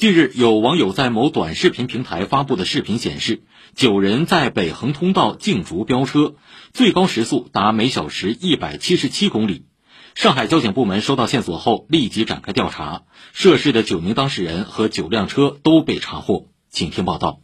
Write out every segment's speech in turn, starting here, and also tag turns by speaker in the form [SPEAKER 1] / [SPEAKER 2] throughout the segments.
[SPEAKER 1] 近日，有网友在某短视频平台发布的视频显示，九人在北横通道竞逐飙车，最高时速达每小时一百七十七公里。上海交警部门收到线索后，立即展开调查，涉事的九名当事人和九辆车都被查获。请听报道。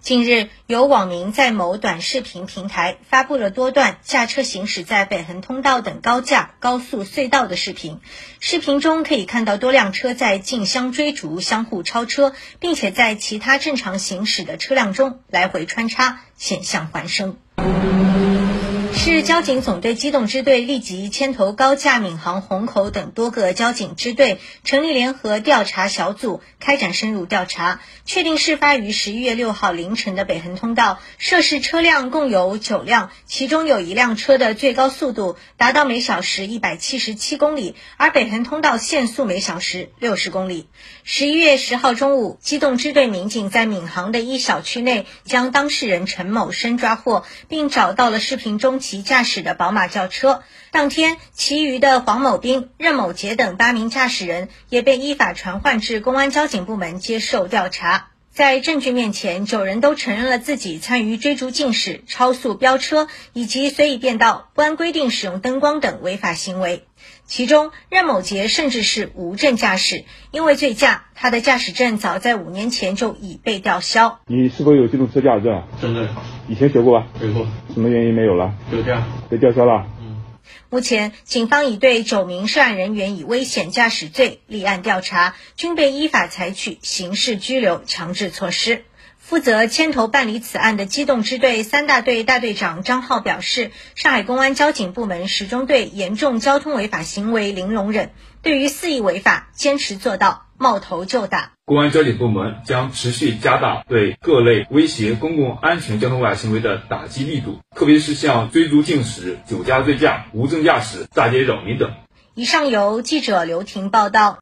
[SPEAKER 2] 近日，有网民在某短视频平台发布了多段驾车行驶在北横通道等高架、高速隧道的视频。视频中可以看到多辆车在竞相追逐、相互超车，并且在其他正常行驶的车辆中来回穿插，险象环生。交警总队机动支队立即牵头高架、闵行、虹口等多个交警支队，成立联合调查小组，开展深入调查，确定事发于十一月六号凌晨的北横通道，涉事车辆共有九辆，其中有一辆车的最高速度达到每小时一百七十七公里，而北横通道限速每小时六十公里。十一月十号中午，机动支队民警在闵行的一小区内将当事人陈某生抓获，并找到了视频中。其驾驶的宝马轿车。当天，其余的黄某兵、任某杰等八名驾驶人也被依法传唤至公安交警部门接受调查。在证据面前，九人都承认了自己参与追逐竞驶、超速飙车以及随意变道、不按规定使用灯光等违法行为。其中，任某杰甚至是无证驾驶，因为醉驾，他的驾驶证早在五年前就已被吊销。
[SPEAKER 3] 你是否有机动车驾驶证？
[SPEAKER 4] 真的。
[SPEAKER 3] 以前学过吧？
[SPEAKER 4] 学过。
[SPEAKER 3] 什么原因没有了？
[SPEAKER 4] 就这样。
[SPEAKER 3] 被吊销了。
[SPEAKER 4] 嗯。
[SPEAKER 2] 目前，警方已对九名涉案人员以危险驾驶罪立案调查，均被依法采取刑事拘留强制措施。负责牵头办理此案的机动支队三大队大队长张浩表示，上海公安交警部门始终对严重交通违法行为零容忍，对于肆意违法，坚持做到冒头就打。
[SPEAKER 5] 公安交警部门将持续加大对各类威胁公共安全交通违法行为的打击力度，特别是像追逐竞驶、酒驾醉驾、无证驾驶、大街扰民等。
[SPEAKER 2] 以上由记者刘婷报道。